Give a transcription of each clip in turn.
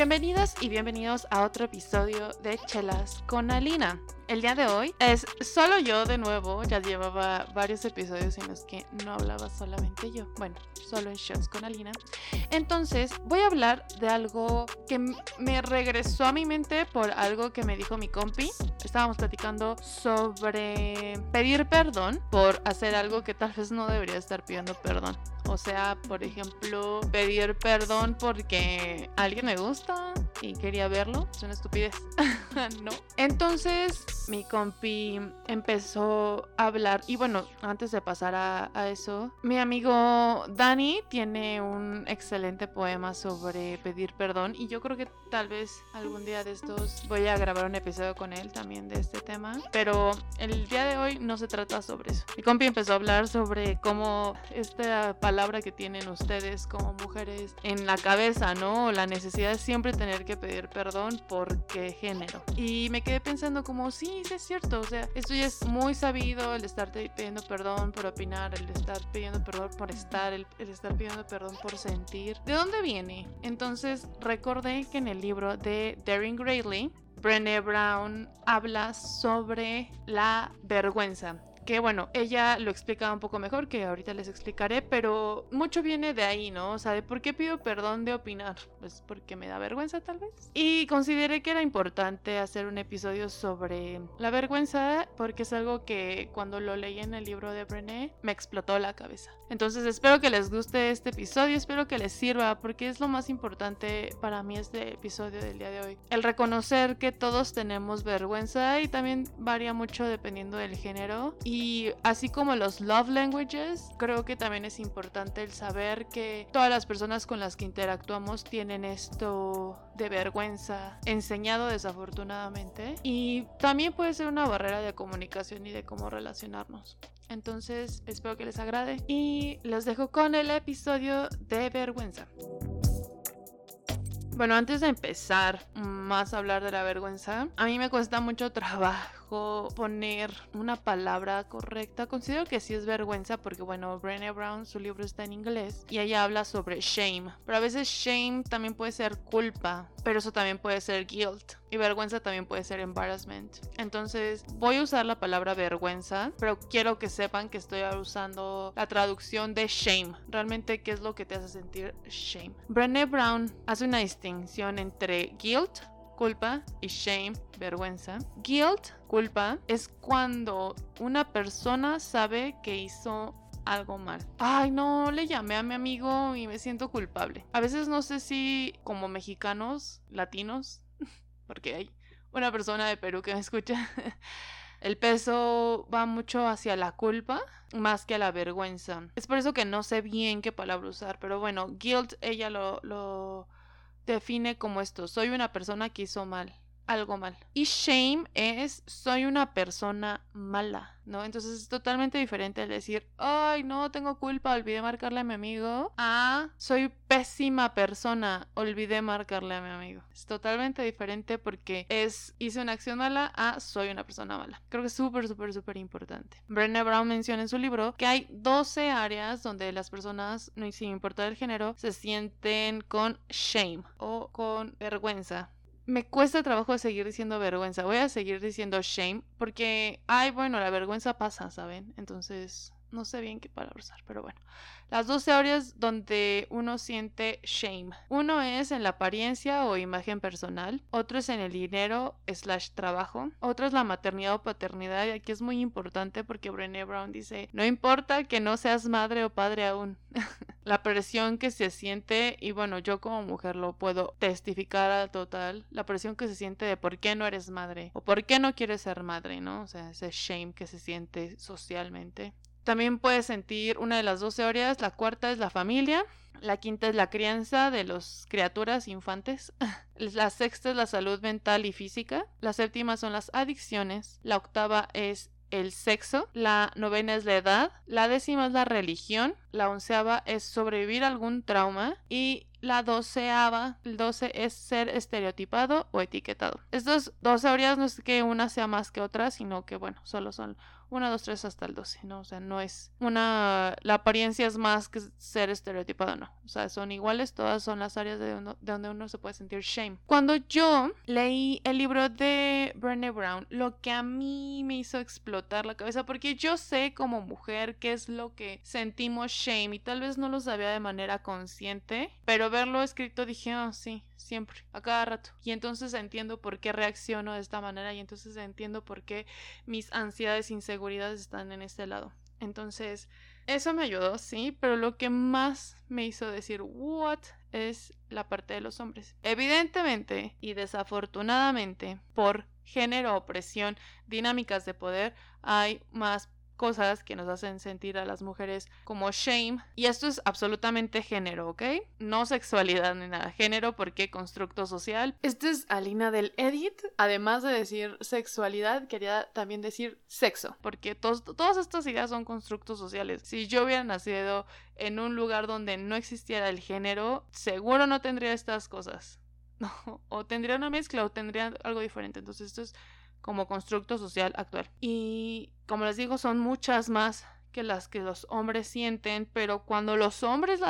Bienvenidas y bienvenidos a otro episodio de Chelas con Alina. El día de hoy es solo yo de nuevo, ya llevaba varios episodios en los que no hablaba solamente yo, bueno, solo en Shots con Alina. Entonces voy a hablar de algo que me regresó a mi mente por algo que me dijo mi compi. Estábamos platicando sobre pedir perdón por hacer algo que tal vez no debería estar pidiendo perdón. O sea, por ejemplo, pedir perdón porque alguien me gusta y quería verlo. Es una estupidez. no. Entonces, mi compi empezó a hablar. Y bueno, antes de pasar a, eso, mi amigo Dani tiene un excelente poema sobre pedir perdón. Y yo creo que tal vez algún día de estos voy a grabar un episodio con él también de este tema. Pero el día de hoy no se trata sobre eso. Mi compi empezó a hablar sobre cómo esta palabra que tienen ustedes como mujeres en la cabeza, ¿no? La necesidad de siempre tener que pedir perdón porque género. Y me quedé pensando como, sí, es cierto, o sea, esto ya es muy sabido, el estar pidiendo perdón por opinar, el estar pidiendo perdón por estar, el, estar pidiendo perdón por sentir. ¿De dónde viene? Entonces recordé que en el libro de Daring Greatly, Brené Brown habla sobre la vergüenza que bueno, ella lo explica un poco mejor, que ahorita les explicaré, pero mucho viene de ahí, ¿no? O sea, de por qué pido perdón de opinar, pues porque me da vergüenza tal vez. Y consideré que era importante hacer un episodio sobre la vergüenza, porque es algo que cuando lo leí en el libro de Brené me explotó la cabeza. Entonces espero que les guste este episodio, espero que les sirva, porque es lo más importante para mí este episodio del día de hoy. El reconocer que todos tenemos vergüenza y también varía mucho dependiendo del género. Y así como los love languages, creo que también es importante el saber que todas las personas con las que interactuamos tienen esto de vergüenza enseñado desafortunadamente. Y también puede ser una barrera de comunicación y de cómo relacionarnos. Entonces, espero que les agrade y los dejo con el episodio de vergüenza. Bueno, antes de empezar más a hablar de la vergüenza, a mí me cuesta mucho trabajo poner una palabra correcta. Considero que sí es vergüenza porque, bueno, Brené Brown, su libro está en inglés y ella habla sobre shame. Pero a veces shame también puede ser culpa, pero eso también puede ser guilt. Y vergüenza también puede ser embarrassment. Entonces, voy a usar la palabra vergüenza, pero quiero que sepan que estoy usando la traducción de shame. Realmente, ¿qué es lo que te hace sentir shame? Brené Brown hace una distinción entre guilt, culpa y shame, vergüenza. Guilt, culpa, es cuando una persona sabe que hizo algo mal. Ay, no, le llamé a mi amigo y me siento culpable. A veces no sé si como mexicanos, latinos, porque hay una persona de Perú que me escucha. El peso va mucho hacia la culpa más que a la vergüenza. Es por eso que no sé bien qué palabra usar, pero bueno, guilt ella lo, lo define como esto, soy una persona que hizo mal, algo mal. Y shame es soy una persona mala, ¿no? Entonces es totalmente diferente al decir, ay, no, tengo culpa, olvidé marcarle a mi amigo, a soy pésima persona, olvidé marcarle a mi amigo. Es totalmente diferente porque es hice una acción mala a soy una persona mala. Creo que es súper, súper, súper importante. Brené Brown menciona en su libro que hay 12 áreas donde las personas, sin importar el género, se sienten con shame o con vergüenza me cuesta trabajo seguir diciendo vergüenza. Voy a seguir diciendo shame porque, ay, bueno, la vergüenza pasa, ¿saben? Entonces, no sé bien qué palabra usar, pero bueno. Las 12 áreas donde uno siente shame. Uno es en la apariencia o imagen personal. Otro es en el dinero slash trabajo. Otro es la maternidad o paternidad. Y aquí es muy importante porque Brené Brown dice, no importa que no seas madre o padre aún. la presión que se siente, y bueno, yo como mujer lo puedo testificar al total, la presión que se siente de por qué no eres madre o por qué no quieres ser madre, ¿no? O sea, ese shame que se siente socialmente. También puedes sentir una de las 12 áreas. La cuarta es la familia. La quinta es la crianza de las criaturas infantes. La sexta es la salud mental y física. La séptima son las adicciones. La octava es el sexo. La novena es la edad. La décima es la religión. La onceava es sobrevivir a algún trauma. Y la doceava, el doce es ser estereotipado o etiquetado. Estas dos áreas no es que una sea más que otra, sino que bueno, solo son 1, 2, 3 hasta el 12, ¿no? O sea, no es una... La apariencia es más que ser estereotipado, no. O sea, son iguales, todas son las áreas de, de donde uno se puede sentir shame. Cuando yo leí el libro de Brené Brown, lo que a mí me hizo explotar la cabeza, porque yo sé como mujer qué es lo que sentimos shame y tal vez no lo sabía de manera consciente, pero verlo escrito dije, oh, sí, siempre, a cada rato. Y entonces entiendo por qué reacciono de esta manera y entonces entiendo por qué mis ansiedades e inseguridades están en este lado. Entonces, eso me ayudó, sí, pero lo que más me hizo decir, what, es la parte de los hombres. Evidentemente y desafortunadamente, por género, opresión, dinámicas de poder, hay más cosas que nos hacen sentir a las mujeres como shame. Y esto es absolutamente género, ¿ok? No sexualidad ni nada. Género porque constructo social. Esta es Alina del Edit. Además de decir sexualidad, quería también decir sexo. Porque todas estas ideas son constructos sociales. Si yo hubiera nacido en un lugar donde no existiera el género, seguro no tendría estas cosas. o tendría una mezcla o tendría algo diferente. Entonces esto es como constructo social actual. Y como les digo, son muchas más que las que los hombres sienten, pero cuando los hombres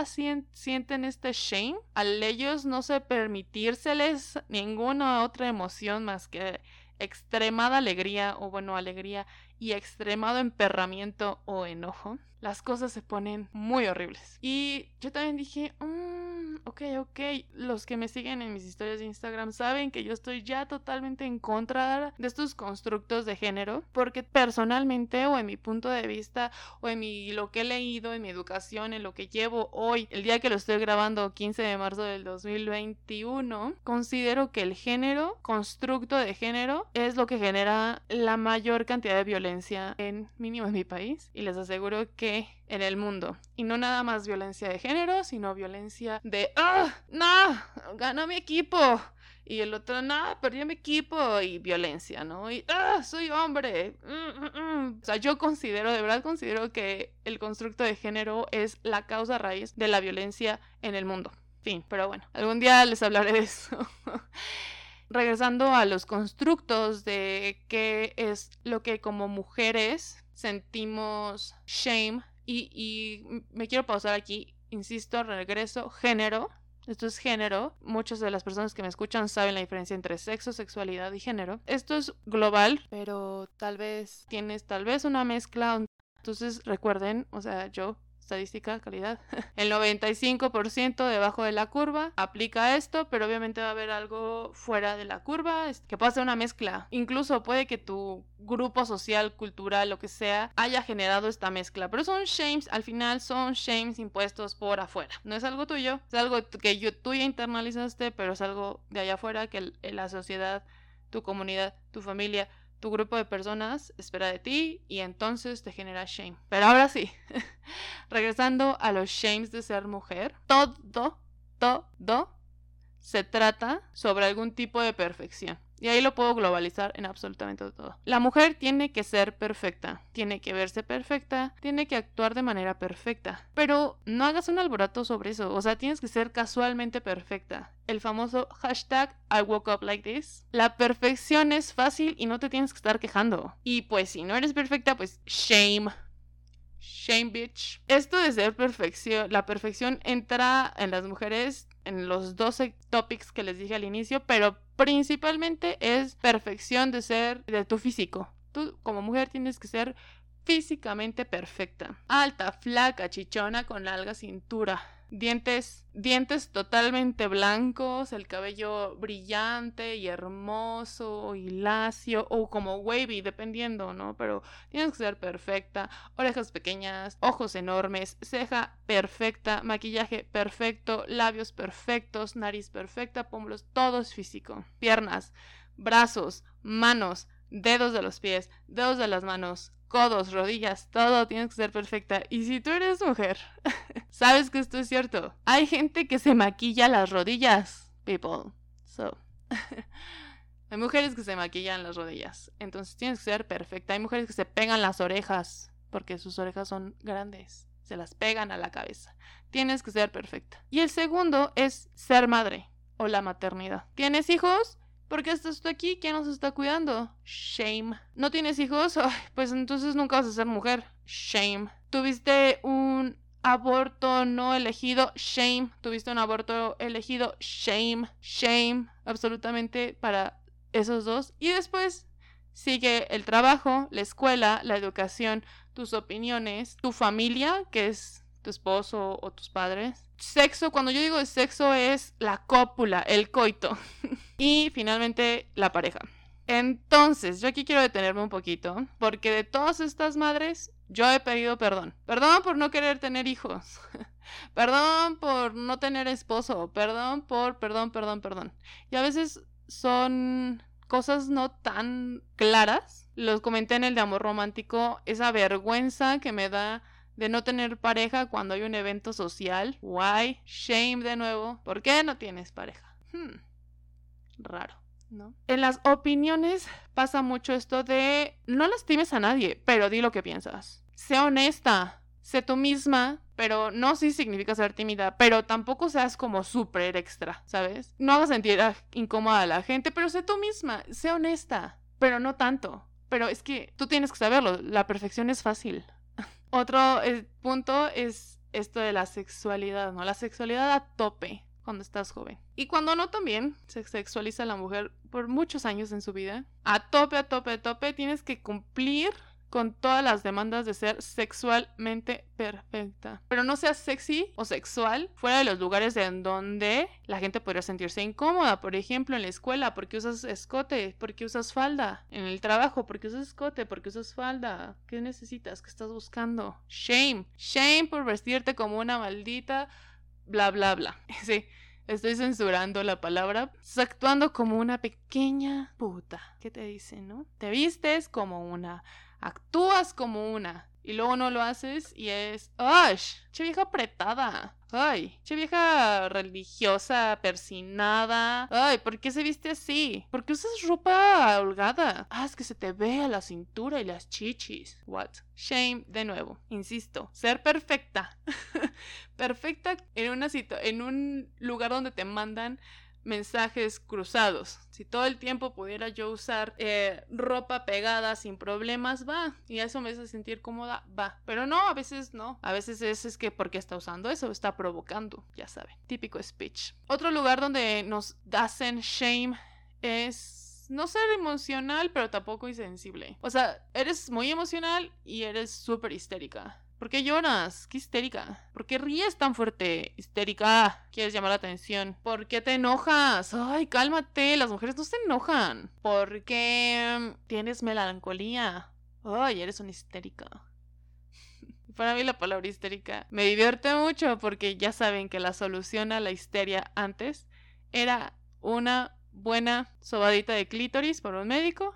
sienten este shame, al ellos no se permitírseles ninguna otra emoción más que extremada alegría o bueno, alegría y extremado emperramiento o enojo, las cosas se ponen muy horribles. Y yo también dije, mmm, ok, ok, los que me siguen en mis historias de Instagram saben que yo estoy ya totalmente en contra de estos constructos de género, porque personalmente o en mi punto de vista o en mi, lo que he leído, en mi educación, en lo que llevo hoy, el día que lo estoy grabando, 15 de marzo del 2021, considero que el género, constructo de género, es lo que genera la mayor cantidad de violencia en mínimo en mi país y les aseguro que en el mundo. Y no nada más violencia de género, sino violencia de, ¡ah! ¡No! ¡Ganó mi equipo! Y el otro, no, perdió mi equipo y violencia, ¿no? Y, ¡ah! Soy hombre. Mm, mm, mm. O sea, yo considero, de verdad considero que el constructo de género es la causa raíz de la violencia en el mundo. Fin, pero bueno, algún día les hablaré de eso. Regresando a los constructos de qué es lo que como mujeres sentimos shame y, me quiero pausar aquí, insisto, regreso, género. Esto es género. Muchas de las personas que me escuchan saben la diferencia entre sexo, sexualidad y género. Esto es global, pero tal vez tienes tal vez una mezcla. Entonces recuerden, o sea, yo estadística, calidad. El 95% debajo de la curva aplica esto, pero obviamente va a haber algo fuera de la curva, que puede ser una mezcla. Incluso puede que tu grupo social, cultural, lo que sea, haya generado esta mezcla. Pero son shames, al final son shames impuestos por afuera. No es algo tuyo, es algo que yo, tú ya internalizaste, pero es algo de allá afuera que la sociedad, tu comunidad, tu familia, tu grupo de personas espera de ti y entonces te genera shame. Pero ahora sí, regresando a los shames de ser mujer, todo, todo se trata sobre algún tipo de perfección. Y ahí lo puedo globalizar en absolutamente todo. La mujer tiene que ser perfecta, tiene que verse perfecta, tiene que actuar de manera perfecta. Pero no hagas un alboroto sobre eso, o sea, tienes que ser casualmente perfecta. El famoso hashtag I woke up like this. La perfección es fácil y no te tienes que estar quejando. Y pues si no eres perfecta, pues shame Shame bitch. Esto de ser perfección, la perfección entra en las mujeres en los 12 topics que les dije al inicio, pero principalmente es perfección de ser de tu físico. Tú como mujer tienes que ser físicamente perfecta. Alta, flaca, chichona, con larga cintura dientes, dientes totalmente blancos, el cabello brillante y hermoso y lacio o como wavy, dependiendo, ¿no? Pero tienes que ser perfecta, orejas pequeñas, ojos enormes, ceja perfecta, maquillaje perfecto, labios perfectos, nariz perfecta, pómulos, todo es físico, piernas, brazos, manos, dedos de los pies, dedos de las manos, codos, rodillas, todo tiene que ser perfecta. Y si tú eres mujer, sabes que esto es cierto. Hay gente que se maquilla las rodillas, people. So. Hay mujeres que se maquillan las rodillas. Entonces tienes que ser perfecta. Hay mujeres que se pegan las orejas porque sus orejas son grandes. Se las pegan a la cabeza. Tienes que ser perfecta. Y el segundo es ser madre o la maternidad. ¿Tienes hijos? ¿Por qué estás tú aquí? ¿Quién nos está cuidando? Shame. ¿No tienes hijos? pues entonces nunca vas a ser mujer. Shame. ¿Tuviste un aborto no elegido? Shame. ¿Tuviste un aborto elegido? Shame. Shame. Absolutamente para esos dos. Y después sigue el trabajo, la escuela, la educación, tus opiniones, tu familia, que es tu esposo o tus padres. Sexo, cuando yo digo sexo es la cópula, el coito. y finalmente la pareja. Entonces, yo aquí quiero detenerme un poquito, porque de todas estas madres, yo he pedido perdón. Perdón por no querer tener hijos. perdón por no tener esposo. Perdón por, perdón, perdón, perdón. Y a veces son cosas no tan claras. Los comenté en el de amor romántico, esa vergüenza que me da de no tener pareja cuando hay un evento social. Why? Shame de nuevo. ¿Por qué no tienes pareja? Hmm. Raro. ¿No? En las opiniones pasa mucho esto de no lastimes a nadie, pero di lo que piensas. Sé honesta, sé tú misma, pero no sí significa ser tímida, pero tampoco seas como súper extra, ¿sabes? No hagas sentir incómoda a la gente, pero sé tú misma, sé honesta, pero no tanto. Pero es que tú tienes que saberlo, la perfección es fácil. Otro eh, punto es esto de la sexualidad, ¿no? La sexualidad a tope cuando estás joven. Y cuando no también se sexualiza a la mujer por muchos años en su vida. A tope, a tope, a tope, tienes que cumplir con todas las demandas de ser sexualmente perfecta. Pero no seas sexy o sexual fuera de los lugares en donde la gente podría sentirse incómoda. Por ejemplo, en la escuela, porque usas escote, porque usas falda. En el trabajo, porque usas escote, porque usas falda. ¿Qué necesitas? ¿Qué estás buscando? Shame. Shame por vestirte como una maldita. Bla, bla, bla. Sí. Estoy censurando la palabra. Estás actuando como una pequeña puta. ¿Qué te dicen, no? Te vistes como una actúas como una y luego no lo haces y es, ¡ay! Che vieja apretada. Ay, che vieja religiosa, persinada. Ay, ¿por qué se viste así? ¿Por qué usas ropa holgada? Ah, es que se te ve a la cintura y las chichis. What? Shame de nuevo. Insisto, ser perfecta. perfecta en una en un lugar donde te mandan mensajes cruzados. Si todo el tiempo pudiera yo usar eh, ropa pegada sin problemas, va. Y eso me hace sentir cómoda, va. Pero no, a veces no. A veces es, es que porque está usando eso, está provocando, ya saben. Típico speech. Otro lugar donde nos hacen shame es no ser emocional, pero tampoco insensible. O sea, eres muy emocional y eres súper histérica. ¿Por qué lloras? ¿Qué histérica? ¿Por qué ríes tan fuerte? Histérica. ¿Quieres llamar la atención? ¿Por qué te enojas? Ay, cálmate. Las mujeres no se enojan. ¿Por qué tienes melancolía? Ay, eres una histérica. Para mí la palabra histérica me divierte mucho porque ya saben que la solución a la histeria antes era una buena sobadita de clítoris por un médico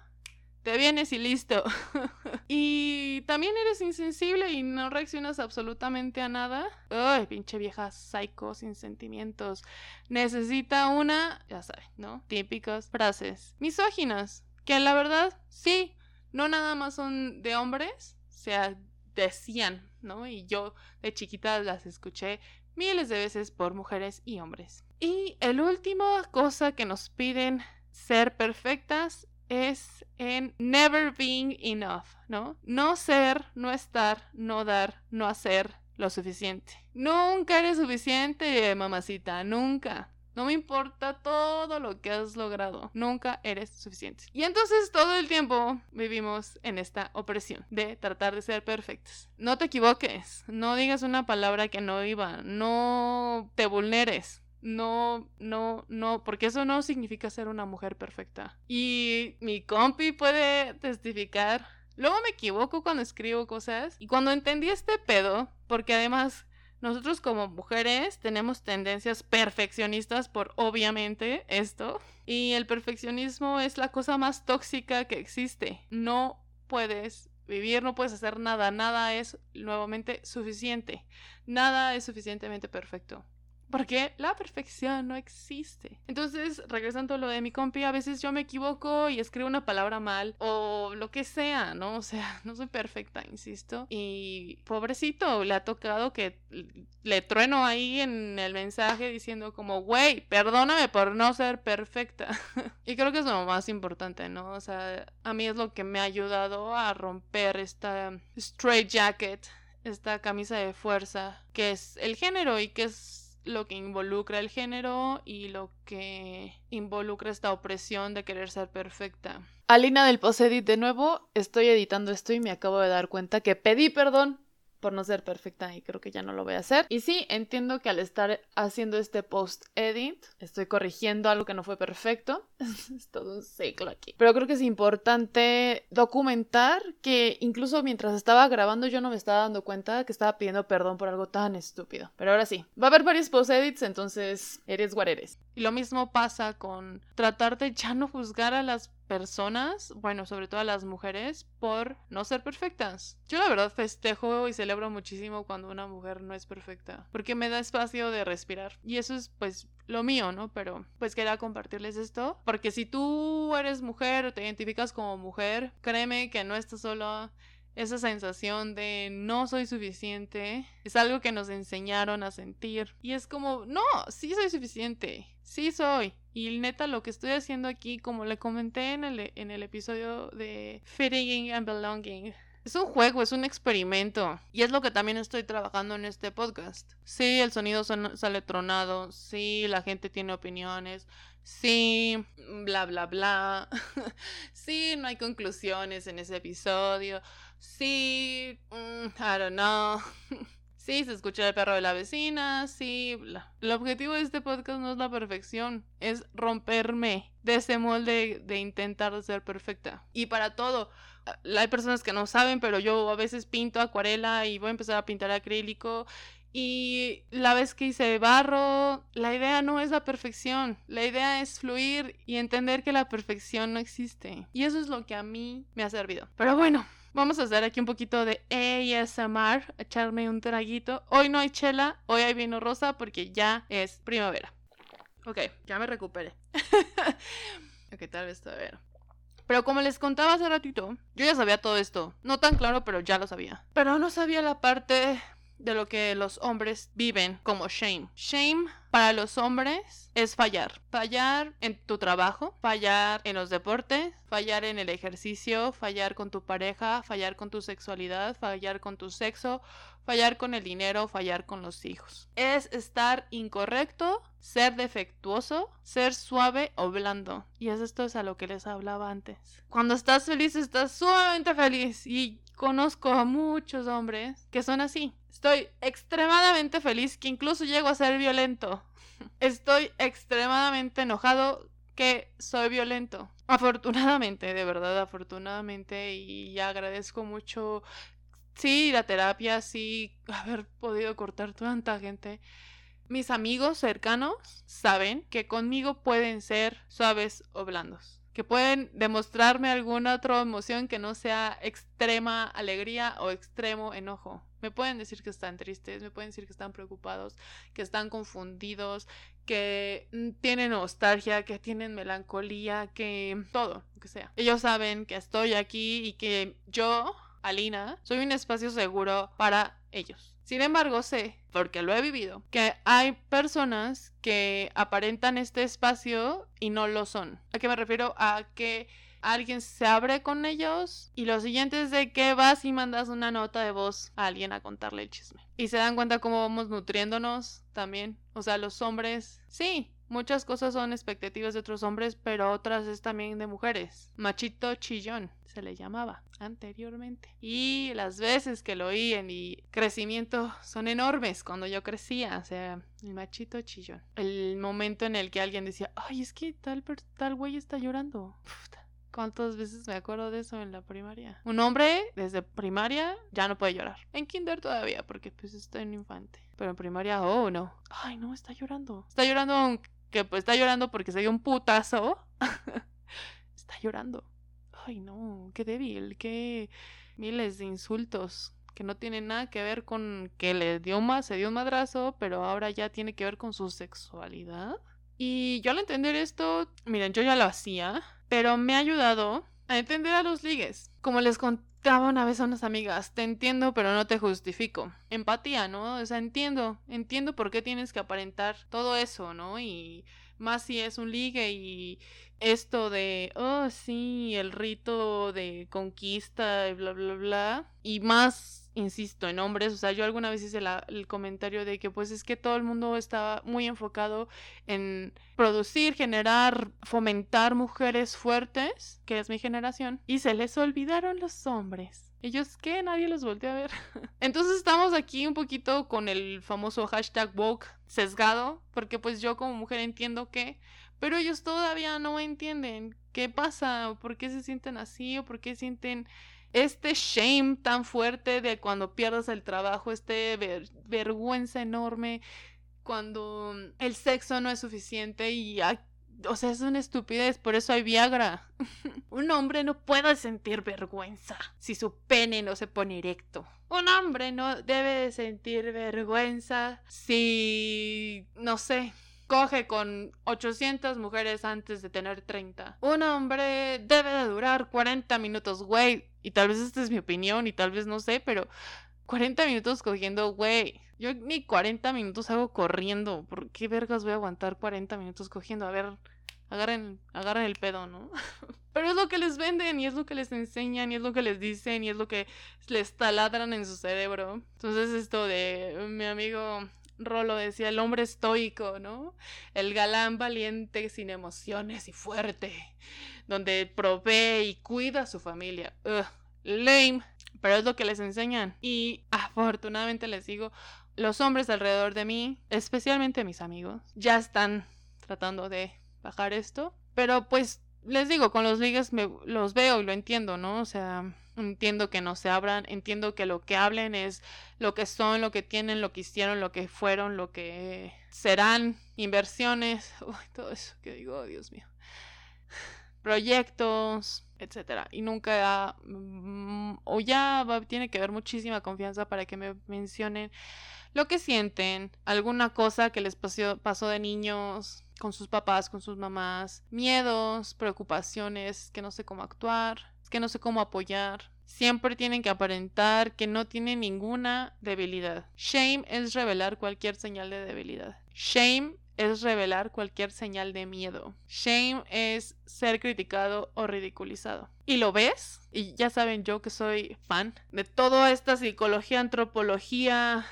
te vienes y listo. y también eres insensible y no reaccionas absolutamente a nada. Ay, pinche vieja psycho sin sentimientos. Necesita una, ya sabes, ¿no? Típicas frases misóginas. Que la verdad, sí, no nada más son de hombres, o sea, decían, ¿no? Y yo de chiquita las escuché miles de veces por mujeres y hombres. Y el último cosa que nos piden ser perfectas es en never being enough, ¿no? No ser, no estar, no dar, no hacer lo suficiente. Nunca eres suficiente, mamacita, nunca. No me importa todo lo que has logrado. Nunca eres suficiente. Y entonces todo el tiempo vivimos en esta opresión de tratar de ser perfectos. No te equivoques. No digas una palabra que no iba. No te vulneres no, no, no, porque eso no significa ser una mujer perfecta. Y mi compi puede testificar. Luego me equivoco cuando escribo cosas. Y cuando entendí este pedo, porque además nosotros como mujeres tenemos tendencias perfeccionistas por obviamente esto. Y el perfeccionismo es la cosa más tóxica que existe. No puedes vivir, no puedes hacer nada, nada es nuevamente suficiente. Nada es suficientemente perfecto Porque la perfección no existe. Entonces, regresando a lo de mi compi, a veces yo me equivoco y escribo una palabra mal o lo que sea, ¿no? O sea, no soy perfecta, insisto. Y pobrecito, le ha tocado que le trueno ahí en el mensaje diciendo como, güey, perdóname por no ser perfecta. y creo que es lo más importante, ¿no? O sea, a mí es lo que me ha ayudado a romper esta straight jacket, esta camisa de fuerza, que es el género y que es lo que involucra el género y lo que involucra esta opresión de querer ser perfecta. Alina del Posedit de nuevo, estoy editando esto y me acabo de dar cuenta que pedí perdón por no ser perfecta y creo que ya no lo voy a hacer. Y sí, entiendo que al estar haciendo este post edit, estoy corrigiendo algo que no fue perfecto. es todo un ciclo aquí. Pero creo que es importante documentar que incluso mientras estaba grabando yo no me estaba dando cuenta que estaba pidiendo perdón por algo tan estúpido. Pero ahora sí, va a haber varios post edits, entonces eres what eres. Y lo mismo pasa con tratar de ya no juzgar a las personas, bueno, sobre todo a las mujeres, por no ser perfectas. Yo la verdad festejo y celebro muchísimo cuando una mujer no es perfecta, porque me da espacio de respirar. Y eso es pues lo mío, ¿no? Pero pues quería compartirles esto, porque si tú eres mujer o te identificas como mujer, créeme que no estás solo esa sensación de no soy suficiente es algo que nos enseñaron a sentir. Y es como, no, sí soy suficiente, sí soy. Y neta, lo que estoy haciendo aquí, como le comenté en el, en el episodio de Fitting and Belonging, es un juego, es un experimento. Y es lo que también estoy trabajando en este podcast. Sí, el sonido sale tronado. Sí, la gente tiene opiniones. Sí, bla, bla, bla. sí, no hay conclusiones en ese episodio. Sí, mm, I don't know. Sí, se escucha el perro de la vecina, sí. El objetivo de este podcast no es la perfección, es romperme de ese molde de intentar ser perfecta. Y para todo, hay personas que no saben, pero yo a veces pinto acuarela y voy a empezar a pintar acrílico. Y la vez que hice barro, la idea no es la perfección, la idea es fluir y entender que la perfección no existe. Y eso es lo que a mí me ha servido. Pero bueno, Vamos a hacer aquí un poquito de ASMR, echarme un traguito. Hoy no hay chela, hoy hay vino rosa porque ya es primavera. Ok, ya me recuperé. ok, tal vez todavía. Pero como les contaba hace ratito, yo ya sabía todo esto. No tan claro, pero ya lo sabía. Pero no sabía la parte de lo que los hombres viven como shame. Shame para los hombres es fallar. Fallar en tu trabajo, fallar en los deportes, fallar en el ejercicio, fallar con tu pareja, fallar con tu sexualidad, fallar con tu sexo, fallar con el dinero, fallar con los hijos. Es estar incorrecto, ser defectuoso, ser suave o blando. Y es esto es a lo que les hablaba antes. Cuando estás feliz, estás sumamente feliz. Y conozco a muchos hombres que son así. Estoy extremadamente feliz que incluso llego a ser violento. Estoy extremadamente enojado que soy violento. Afortunadamente, de verdad, afortunadamente, y agradezco mucho, sí, la terapia, sí, haber podido cortar tanta gente. Mis amigos cercanos saben que conmigo pueden ser suaves o blandos que pueden demostrarme alguna otra emoción que no sea extrema alegría o extremo enojo. Me pueden decir que están tristes, me pueden decir que están preocupados, que están confundidos, que mm, tienen nostalgia, que tienen melancolía, que todo, lo que sea. Ellos saben que estoy aquí y que yo, Alina, soy un espacio seguro para ellos. Sin embargo, sé, porque lo he vivido, que hay personas que aparentan este espacio y no lo son. ¿A qué me refiero? A que alguien se abre con ellos y lo siguiente es de que vas y mandas una nota de voz a alguien a contarle el chisme. Y se dan cuenta cómo vamos nutriéndonos también. O sea, los hombres, sí, Muchas cosas son expectativas de otros hombres, pero otras es también de mujeres. Machito chillón se le llamaba anteriormente. Y las veces que lo oí en mi crecimiento son enormes cuando yo crecía, o sea, el machito chillón. El momento en el que alguien decía, ay, es que tal, tal güey está llorando. ¿Cuántas veces me acuerdo de eso en la primaria? Un hombre desde primaria ya no puede llorar. En kinder todavía, porque pues está en infante. Pero en primaria, oh no. Ay, no, está llorando. Está llorando que pues está llorando porque se dio un putazo. está llorando. Ay, no, qué débil, qué miles de insultos que no tiene nada que ver con que le dio más, se dio un madrazo, pero ahora ya tiene que ver con su sexualidad. Y yo al entender esto, miren, yo ya lo hacía, pero me ha ayudado a entender a los ligues. Como les una vez a unas amigas, te entiendo, pero no te justifico. Empatía, ¿no? O sea, entiendo, entiendo por qué tienes que aparentar todo eso, ¿no? Y más si es un ligue y esto de, oh, sí, el rito de conquista y bla, bla, bla. Y más insisto, en hombres, o sea, yo alguna vez hice el comentario de que pues es que todo el mundo estaba muy enfocado en producir, generar, fomentar mujeres fuertes, que es mi generación, y se les olvidaron los hombres. Ellos que nadie los volteó a ver. Entonces estamos aquí un poquito con el famoso hashtag woke sesgado, porque pues yo como mujer entiendo que, pero ellos todavía no entienden qué pasa, o por qué se sienten así, o por qué sienten este shame tan fuerte de cuando pierdas el trabajo, este vergüenza enorme cuando el sexo no es suficiente y o sea, es una estupidez, por eso hay Viagra. Un hombre no puede sentir vergüenza si su pene no se pone erecto. Un hombre no debe sentir vergüenza si, no sé, coge con 800 mujeres antes de tener 30. Un hombre debe de durar 40 minutos, güey. Y tal vez esta es mi opinión y tal vez no sé, pero 40 minutos cogiendo, güey. Yo ni 40 minutos hago corriendo. ¿Por qué vergas voy a aguantar 40 minutos cogiendo? A ver, agarren, agarren el pedo, ¿no? Pero es lo que les venden y es lo que les enseñan y es lo que les dicen y es lo que les taladran en su cerebro. Entonces esto de mi amigo Rolo decía el hombre estoico, ¿no? El galán valiente sin emociones y fuerte, donde provee y cuida a su familia. Ugh, lame, pero es lo que les enseñan. Y afortunadamente les digo, los hombres alrededor de mí, especialmente mis amigos, ya están tratando de bajar esto. Pero pues les digo, con los ligas me, los veo y lo entiendo, ¿no? O sea, Entiendo que no se abran, entiendo que lo que hablen es lo que son, lo que tienen, lo que hicieron, lo que fueron, lo que serán, inversiones, todo eso que digo, oh, Dios mío. Proyectos, etcétera. Y nunca, mm, o ya tiene que haber muchísima confianza para que me mencionen lo que sienten, alguna cosa que les pasó de niños, con sus papás, con sus mamás, miedos, preocupaciones, que no sé cómo actuar, que no sé cómo apoyar. Siempre tienen que aparentar que no tienen ninguna debilidad. Shame es revelar cualquier señal de debilidad. Shame es revelar cualquier señal de miedo. Shame es ser criticado o ridiculizado. ¿Y lo ves? Y ya saben yo que soy fan de toda esta psicología, antropología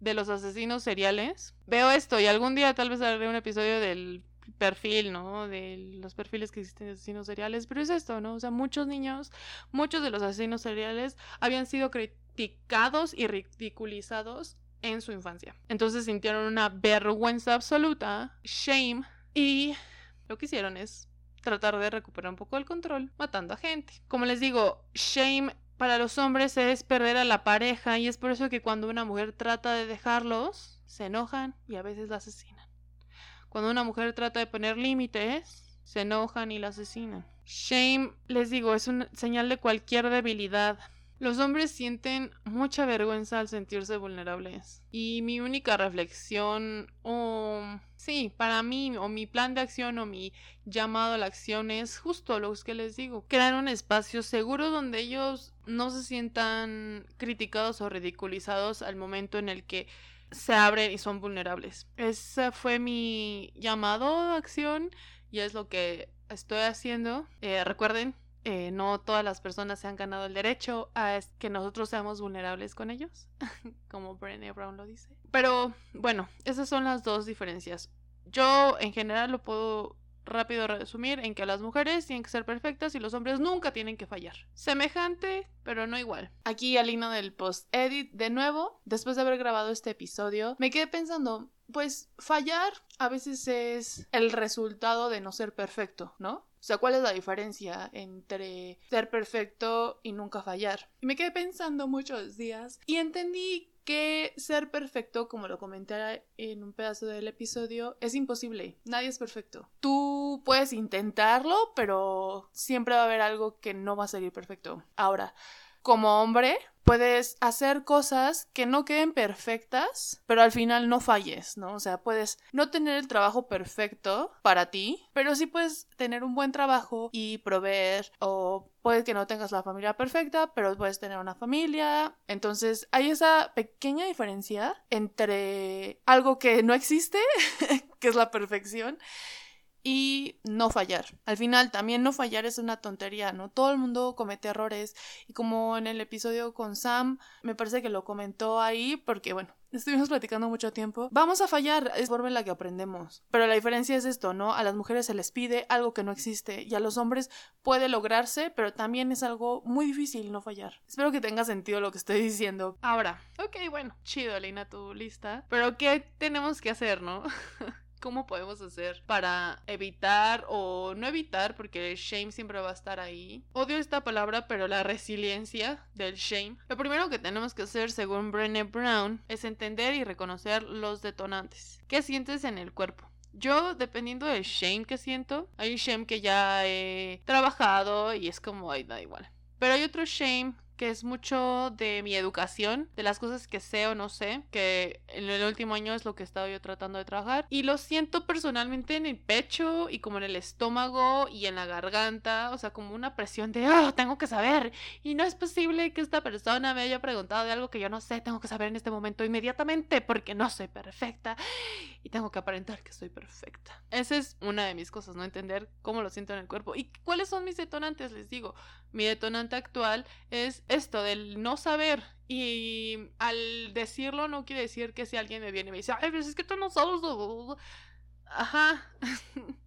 de los asesinos seriales. Veo esto y algún día tal vez haré un episodio del perfil, ¿no? De los perfiles que existen de asesinos seriales, pero es esto, ¿no? O sea, muchos niños, muchos de los asesinos seriales habían sido criticados y ridiculizados en su infancia. Entonces sintieron una vergüenza absoluta, shame, y lo que hicieron es tratar de recuperar un poco el control matando a gente. Como les digo, shame para los hombres es perder a la pareja y es por eso que cuando una mujer trata de dejarlos, se enojan y a veces la asesinan. Cuando una mujer trata de poner límites, se enojan y la asesinan. Shame, les digo, es una señal de cualquier debilidad. Los hombres sienten mucha vergüenza al sentirse vulnerables. Y mi única reflexión, o sí, para mí, o mi plan de acción, o mi llamado a la acción es justo lo que les digo. Crear un espacio seguro donde ellos no se sientan criticados o ridiculizados al momento en el que se abren y son vulnerables. Ese fue mi llamado a acción y es lo que estoy haciendo. Eh, recuerden, eh, no todas las personas se han ganado el derecho a que nosotros seamos vulnerables con ellos, como Brené Brown lo dice. Pero bueno, esas son las dos diferencias. Yo en general lo puedo rápido resumir en que las mujeres tienen que ser perfectas y los hombres nunca tienen que fallar. Semejante, pero no igual. Aquí al hino del post-edit, de nuevo, después de haber grabado este episodio, me quedé pensando, pues fallar a veces es el resultado de no ser perfecto, ¿no? O sea, ¿cuál es la diferencia entre ser perfecto y nunca fallar? Y me quedé pensando muchos días y entendí que ser perfecto, como lo comenté en un pedazo del episodio, es imposible. Nadie es perfecto. Tú puedes intentarlo, pero siempre va a haber algo que no va a salir perfecto. Ahora, como hombre, puedes hacer cosas que no queden perfectas, pero al final no falles, ¿no? O sea, puedes no tener el trabajo perfecto para ti, pero sí puedes tener un buen trabajo y proveer o puede que no tengas la familia perfecta, pero puedes tener una familia. Entonces hay esa pequeña diferencia entre algo que no existe, que es la perfección, y no fallar. Al final también no fallar es una tontería, ¿no? Todo el mundo comete errores y como en el episodio con Sam, me parece que lo comentó ahí porque bueno, estuvimos platicando mucho tiempo. Vamos a fallar, es forma en la que aprendemos. Pero la diferencia es esto, ¿no? A las mujeres se les pide algo que no existe y a los hombres puede lograrse, pero también es algo muy difícil no fallar. Espero que tenga sentido lo que estoy diciendo. Ahora, ok, bueno, chido, Elena, tu lista. Pero ¿qué tenemos que hacer, no? cómo podemos hacer para evitar o no evitar, porque el shame siempre va a estar ahí. Odio esta palabra, pero la resiliencia del shame. Lo primero que tenemos que hacer, según Brené Brown, es entender y reconocer los detonantes. ¿Qué sientes en el cuerpo? Yo, dependiendo del shame que siento, hay shame que ya he trabajado y es como, ay, da igual. Pero hay otro shame que es mucho de mi educación, de las cosas que sé o no sé, que en el último año es lo que he estado yo tratando de trabajar. Y lo siento personalmente en el pecho y como en el estómago y en la garganta, o sea, como una presión de, oh, tengo que saber. Y no es posible que esta persona me haya preguntado de algo que yo no sé, tengo que saber en este momento inmediatamente porque no soy perfecta y tengo que aparentar que soy perfecta. Esa es una de mis cosas, no entender cómo lo siento en el cuerpo. ¿Y cuáles son mis detonantes? Les digo, mi detonante actual es esto del no saber. Y al decirlo no quiere decir que si alguien me viene y me dice, ay, pero es que tú no sabes. Ajá.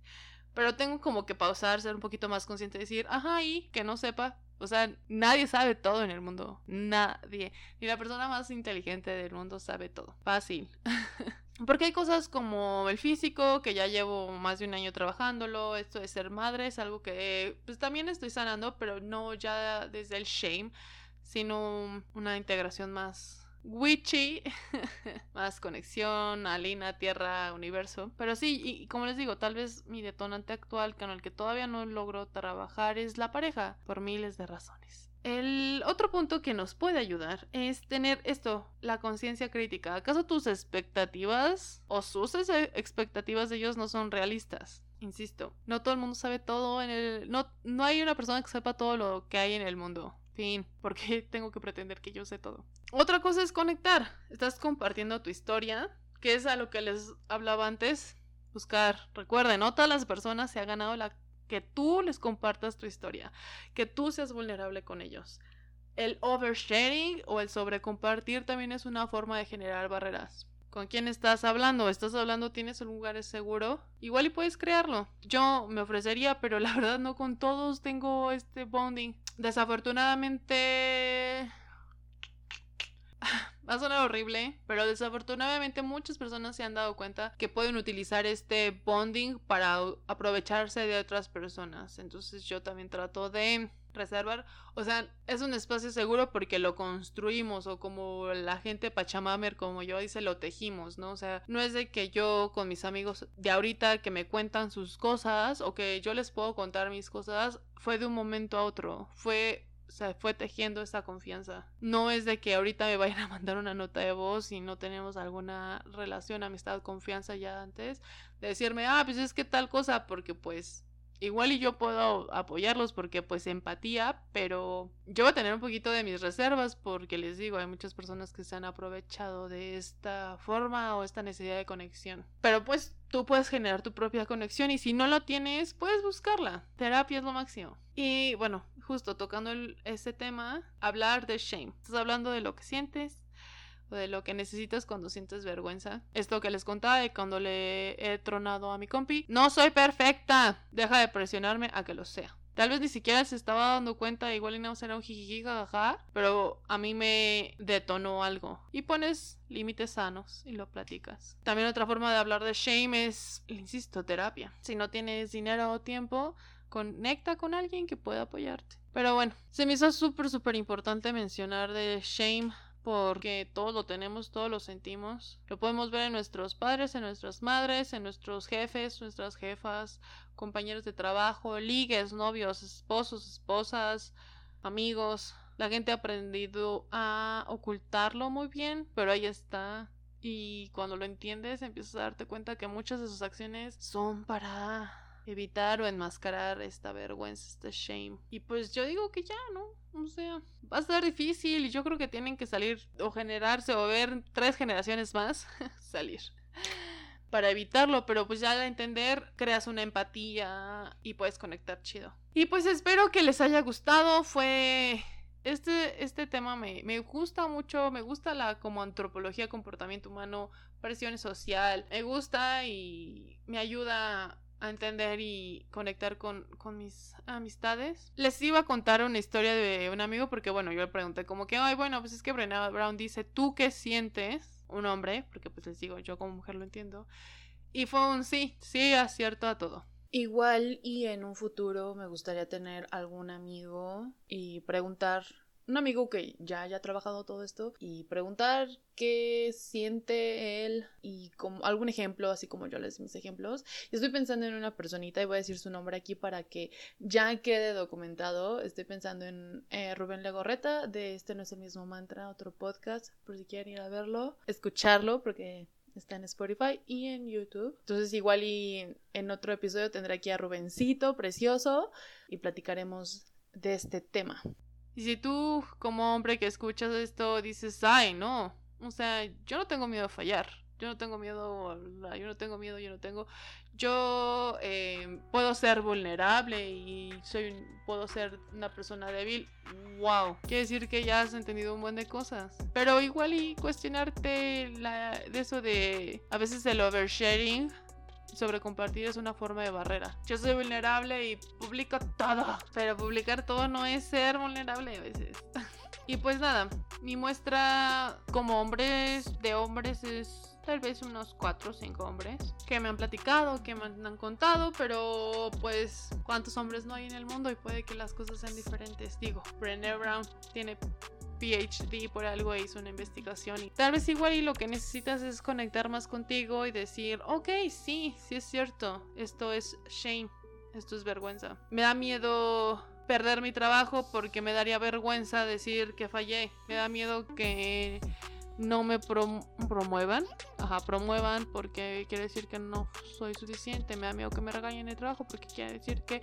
pero tengo como que pausar, ser un poquito más consciente y decir, ajá, y que no sepa. O sea, nadie sabe todo en el mundo. Nadie. Ni la persona más inteligente del mundo sabe todo. Fácil. Porque hay cosas como el físico, que ya llevo más de un año trabajándolo, esto de ser madre es algo que pues también estoy sanando, pero no ya desde el shame, sino una integración más witchy, más conexión, alina, tierra, universo. Pero sí, y, como les digo, tal vez mi detonante actual con el que todavía no logro trabajar es la pareja, por miles de razones. El otro punto que nos puede ayudar es tener esto, la conciencia crítica. ¿Acaso tus expectativas o sus expectativas de ellos no son realistas? Insisto, no todo el mundo sabe todo en el... No, no hay una persona que sepa todo lo que hay en el mundo. Fin, porque tengo que pretender que yo sé todo. Otra cosa es conectar. Estás compartiendo tu historia, que es a lo que les hablaba antes. Buscar, recuerden, no todas las personas se han ganado la que tú les compartas tu historia, que tú seas vulnerable con ellos. El oversharing o el sobrecompartir también es una forma de generar barreras. ¿Con quién estás hablando? ¿Estás hablando? ¿Tienes un lugar seguro? Igual y puedes crearlo. Yo me ofrecería, pero la verdad no con todos tengo este bonding. Desafortunadamente Va a sonar horrible, pero desafortunadamente muchas personas se han dado cuenta que pueden utilizar este bonding para aprovecharse de otras personas. Entonces yo también trato de reservar, o sea, es un espacio seguro porque lo construimos o como la gente pachamamer como yo dice, lo tejimos, ¿no? O sea, no es de que yo con mis amigos de ahorita que me cuentan sus cosas o que yo les puedo contar mis cosas, fue de un momento a otro, fue o sea, fue tejiendo esa confianza. No es de que ahorita me vayan a mandar una nota de voz y no tenemos alguna relación, amistad, confianza ya antes, de decirme, ah, pues es que tal cosa, porque pues igual y yo puedo apoyarlos porque pues empatía, pero yo voy a tener un poquito de mis reservas porque les digo, hay muchas personas que se han aprovechado de esta forma o esta necesidad de conexión. Pero pues tú puedes generar tu propia conexión y si no lo tienes, puedes buscarla. Terapia es lo máximo. Y bueno, justo tocando este tema, hablar de shame. Estás hablando de lo que sientes, de lo que necesitas cuando sientes vergüenza. Esto que les contaba de cuando le he tronado a mi compi. No soy perfecta. Deja de presionarme a que lo sea. Tal vez ni siquiera se estaba dando cuenta, igual y no será un jijiji pero a mí me detonó algo. Y pones límites sanos y lo platicas. También otra forma de hablar de shame es, insisto, terapia. Si no tienes dinero o tiempo, conecta con alguien que pueda apoyarte. Pero bueno, se me hizo súper, súper importante mencionar de shame porque todos lo tenemos, todos lo sentimos. Lo podemos ver en nuestros padres, en nuestras madres, en nuestros jefes, nuestras jefas, compañeros de trabajo, ligues, novios, esposos, esposas, amigos, La gente ha aprendido a ocultarlo muy bien, pero ahí está. Y cuando lo entiendes, empiezas a darte cuenta que muchas de sus acciones son para evitar o enmascarar esta vergüenza, este shame. Y pues yo digo que ya, ¿no? O sea, va a ser difícil y yo creo que tienen que salir o generarse o ver tres generaciones más salir para evitarlo, pero pues ya al entender creas una empatía y puedes conectar chido. Y pues espero que les haya gustado, fue... Este, este tema me, me gusta mucho, me gusta la como antropología, comportamiento humano, presión social, me gusta y me ayuda a entender y conectar con, con, mis amistades. Les iba a contar una historia de un amigo porque, bueno, yo le pregunté como que, ay, bueno, pues es que Brené Brown dice, ¿tú qué sientes? un hombre, porque pues les digo, yo como mujer lo entiendo. Y fue un sí, sí, acierto a todo. Igual y en un futuro me gustaría tener algún amigo y preguntar, un amigo que ya haya trabajado todo esto y preguntar qué siente él y como algún ejemplo, así como yo les mis ejemplos. Estoy pensando en una personita y voy a decir su nombre aquí para que ya quede documentado. Estoy pensando en eh, Rubén Legorreta de Este no es el mismo mantra, otro podcast, por si quieren ir a verlo, escucharlo porque está en Spotify y en YouTube. Entonces igual y en otro episodio tendré aquí a Rubencito, precioso, y platicaremos de este tema. Y si tú como hombre que escuchas esto dices, ay, no, o sea, yo no tengo miedo a fallar, yo no tengo miedo, yo no tengo miedo, yo no tengo, yo eh, puedo ser vulnerable y soy, puedo ser una persona débil, wow, quiere decir que ya has entendido un buen de cosas. Pero igual y cuestionarte la, de eso de a veces el oversharing sobre compartir es una forma de barrera. Yo soy vulnerable y publico todo, pero publicar todo no es ser vulnerable a veces. y pues nada, mi muestra como hombres, de hombres es tal vez unos 4 o 5 hombres que me han platicado, que me han contado, pero pues cuántos hombres no hay en el mundo y puede que las cosas sean diferentes. Digo, Brené Brown tiene PhD por algo e hizo una investigación y tal vez igual y lo que necesitas es conectar más contigo y decir, ok, sí, sí es cierto, esto es shame, esto es vergüenza. Me da miedo perder mi trabajo porque me daría vergüenza decir que fallé, me da miedo que no me promuevan, ajá, promuevan porque quiere decir que no soy suficiente, me da miedo que me regañen el trabajo porque quiere decir que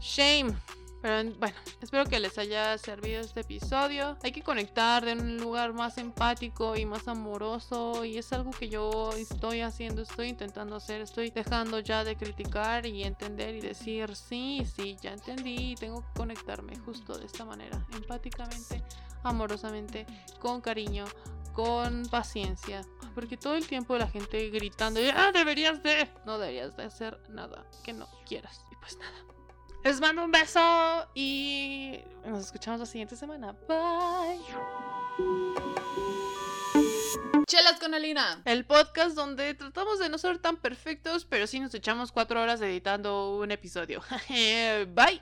shame pero bueno, espero que les haya servido este episodio. Hay que conectar de un lugar más empático y más amoroso y es algo que yo estoy haciendo, estoy intentando hacer, estoy dejando ya de criticar y entender y decir, sí, sí, ya entendí, tengo que conectarme justo de esta manera, empáticamente, amorosamente, con cariño, con paciencia. Porque todo el tiempo la gente gritando, ah, deberías de... No deberías de hacer nada que no quieras. Y pues nada. Les mando un beso y nos escuchamos la siguiente semana. Bye. Chelas con Alina. El podcast donde tratamos de no ser tan perfectos, pero sí nos echamos cuatro horas editando un episodio. Bye.